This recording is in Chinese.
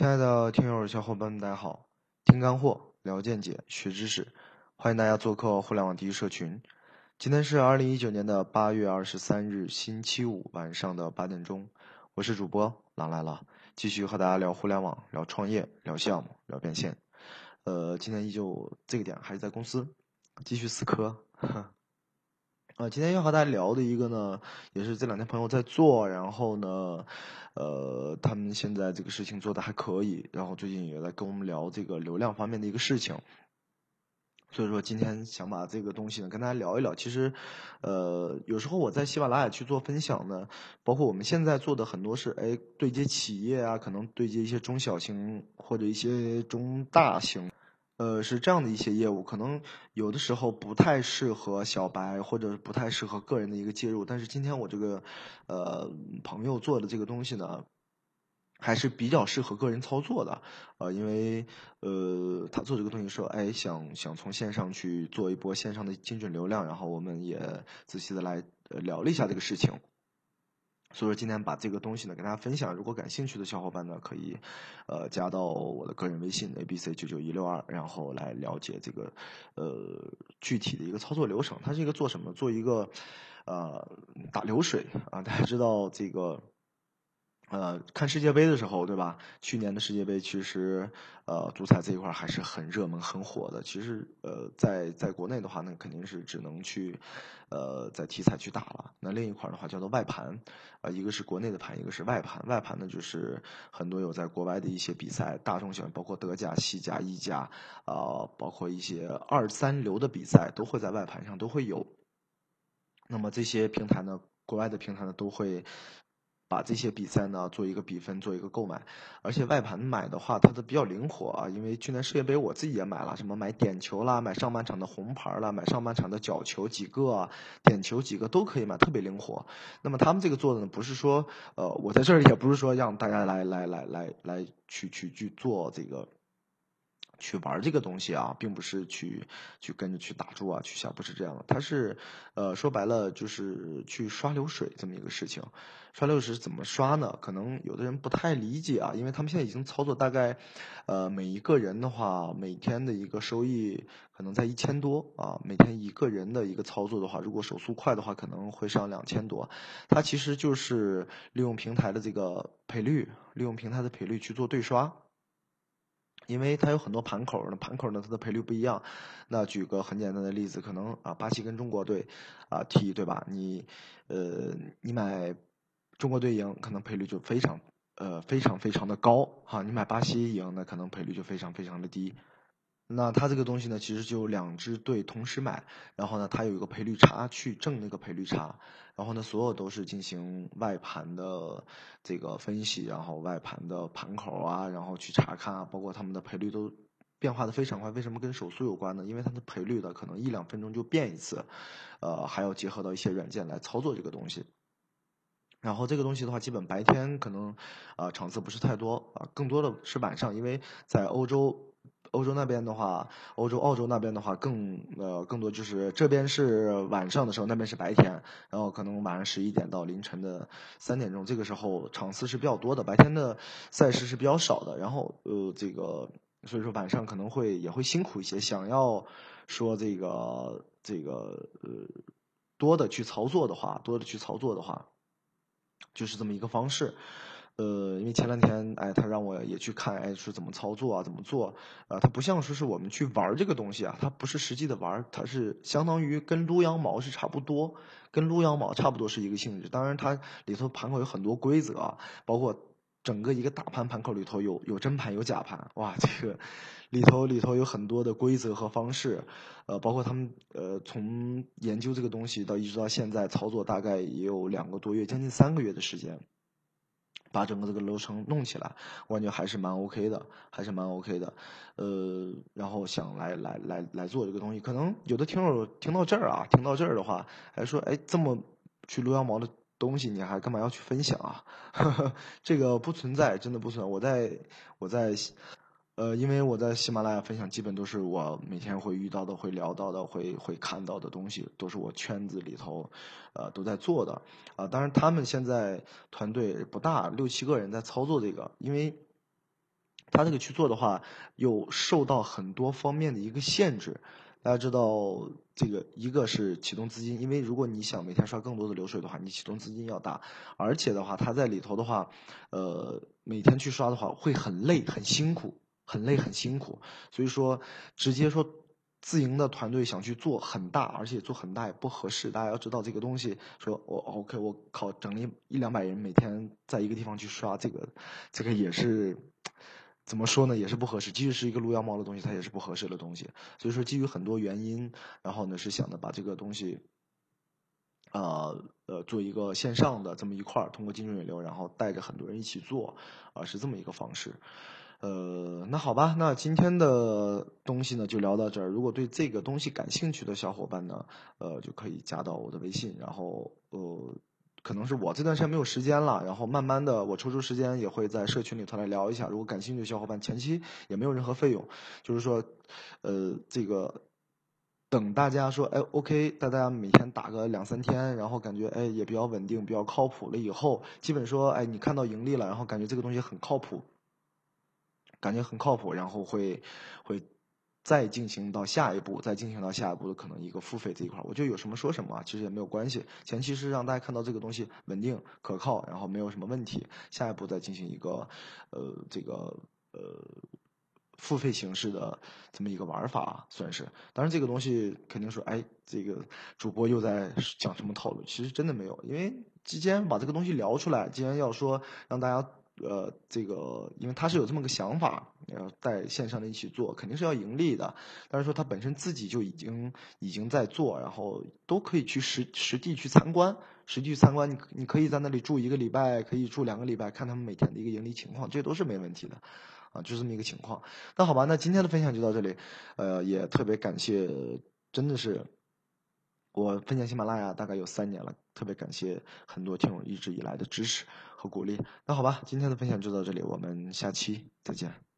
亲爱的听友小伙伴们，大家好！听干货，聊见解，学知识，欢迎大家做客互联网第一社群。今天是二零一九年的八月二十三日，星期五晚上的八点钟，我是主播狼来了，继续和大家聊互联网，聊创业，聊项目，聊变现。呃，今天依旧这个点还是在公司，继续死磕。呃，今天要和大家聊的一个呢，也是这两天朋友在做，然后呢，呃，他们现在这个事情做的还可以，然后最近也在跟我们聊这个流量方面的一个事情，所以说今天想把这个东西呢跟大家聊一聊。其实，呃，有时候我在喜马拉雅去做分享呢，包括我们现在做的很多是，哎，对接企业啊，可能对接一些中小型或者一些中大型。呃，是这样的一些业务，可能有的时候不太适合小白，或者不太适合个人的一个介入。但是今天我这个，呃，朋友做的这个东西呢，还是比较适合个人操作的。呃，因为呃，他做这个东西说，哎，想想从线上去做一波线上的精准流量，然后我们也仔细的来聊了一下这个事情。所以说今天把这个东西呢跟大家分享，如果感兴趣的小伙伴呢可以，呃加到我的个人微信 a b c 九九一六二，然后来了解这个呃具体的一个操作流程。它是一个做什么？做一个呃打流水啊，大家知道这个。呃，看世界杯的时候，对吧？去年的世界杯其实，呃，足彩这一块还是很热门、很火的。其实，呃，在在国内的话，那肯定是只能去，呃，在体彩去打了。那另一块的话叫做外盘，啊，一个是国内的盘，一个是外盘。外盘呢，就是很多有在国外的一些比赛，大众选包括德甲、西甲、意甲，啊，包括一些二三流的比赛，都会在外盘上都会有。那么这些平台呢，国外的平台呢，都会。把这些比赛呢做一个比分，做一个购买，而且外盘买的话，它的比较灵活啊。因为去年世界杯我自己也买了，什么买点球啦，买上半场的红牌啦，买上半场的角球几个，啊点球几个都可以买，特别灵活。那么他们这个做的呢，不是说，呃，我在这儿也不是说让大家来来来来来去去去做这个。去玩这个东西啊，并不是去去跟着去打住啊，去下不是这样的。它是，呃，说白了就是去刷流水这么一个事情。刷流水怎么刷呢？可能有的人不太理解啊，因为他们现在已经操作大概，呃，每一个人的话，每天的一个收益可能在一千多啊。每天一个人的一个操作的话，如果手速快的话，可能会上两千多。它其实就是利用平台的这个赔率，利用平台的赔率去做对刷。因为它有很多盘口，那盘口呢，它的赔率不一样。那举个很简单的例子，可能啊，巴西跟中国队啊踢，对吧？你呃，你买中国队赢，可能赔率就非常呃非常非常的高哈。你买巴西赢，那可能赔率就非常非常的低。那它这个东西呢，其实就两支队同时买，然后呢，它有一个赔率差去挣那个赔率差，然后呢，所有都是进行外盘的这个分析，然后外盘的盘口啊，然后去查看啊，包括他们的赔率都变化的非常快。为什么跟手速有关呢？因为它的赔率的可能一两分钟就变一次，呃，还要结合到一些软件来操作这个东西。然后这个东西的话，基本白天可能啊场次不是太多啊，更多的是晚上，因为在欧洲。欧洲那边的话，欧洲、澳洲那边的话，更呃更多就是这边是晚上的时候，那边是白天，然后可能晚上十一点到凌晨的三点钟，这个时候场次是比较多的，白天的赛事是比较少的，然后呃这个所以说晚上可能会也会辛苦一些，想要说这个这个呃多的去操作的话，多的去操作的话，就是这么一个方式。呃，因为前两天，哎，他让我也去看，哎，是怎么操作啊，怎么做？啊，它不像说是我们去玩这个东西啊，它不是实际的玩，它是相当于跟撸羊毛是差不多，跟撸羊毛差不多是一个性质。当然，它里头盘口有很多规则啊，包括整个一个大盘盘口里头有有真盘有假盘，哇，这个里头里头有很多的规则和方式，呃，包括他们呃从研究这个东西到一直到现在操作，大概也有两个多月，将近三个月的时间。把整个这个流程弄起来，我感觉还是蛮 OK 的，还是蛮 OK 的，呃，然后想来来来来做这个东西，可能有的听友听到这儿啊，听到这儿的话，还说，哎，这么去撸羊毛的东西，你还干嘛要去分享啊？这个不存在，真的不存在，我在我在。呃，因为我在喜马拉雅分享，基本都是我每天会遇到的、会聊到的、会会看到的东西，都是我圈子里头，呃，都在做的。啊，当然他们现在团队不大，六七个人在操作这个。因为他这个去做的话，又受到很多方面的一个限制。大家知道，这个一个是启动资金，因为如果你想每天刷更多的流水的话，你启动资金要大，而且的话，他在里头的话，呃，每天去刷的话会很累、很辛苦、很累、很辛苦。所以说，直接说自营的团队想去做很大，而且做很大也不合适。大家要知道这个东西，说我 OK，我靠，整了一两百人每天在一个地方去刷，这个，这个也是。怎么说呢？也是不合适。即使是一个撸羊毛的东西，它也是不合适的东西。所以说，基于很多原因，然后呢是想着把这个东西，啊呃做一个线上的这么一块儿，通过精准引流，然后带着很多人一起做，啊是这么一个方式。呃，那好吧，那今天的东西呢就聊到这儿。如果对这个东西感兴趣的小伙伴呢，呃就可以加到我的微信，然后呃。可能是我这段时间没有时间了，然后慢慢的我抽出时间也会在社群里头来聊一下。如果感兴趣的小伙伴，前期也没有任何费用，就是说，呃，这个等大家说，哎，OK，大家每天打个两三天，然后感觉哎也比较稳定，比较靠谱了以后，基本说，哎，你看到盈利了，然后感觉这个东西很靠谱，感觉很靠谱，然后会会。再进行到下一步，再进行到下一步的可能一个付费这一块，我觉得有什么说什么，其实也没有关系。前期是让大家看到这个东西稳定可靠，然后没有什么问题，下一步再进行一个呃这个呃付费形式的这么一个玩法，算是。当然这个东西肯定说，哎，这个主播又在讲什么套路？其实真的没有，因为既然把这个东西聊出来，既然要说让大家。呃，这个因为他是有这么个想法，要在线上的一起做，肯定是要盈利的。但是说他本身自己就已经已经在做，然后都可以去实实地去参观，实地去参观，你你可以在那里住一个礼拜，可以住两个礼拜，看他们每天的一个盈利情况，这都是没问题的，啊，就这么一个情况。那好吧，那今天的分享就到这里，呃，也特别感谢，真的是。我分享喜马拉雅大概有三年了，特别感谢很多听友一直以来的支持和鼓励。那好吧，今天的分享就到这里，我们下期再见。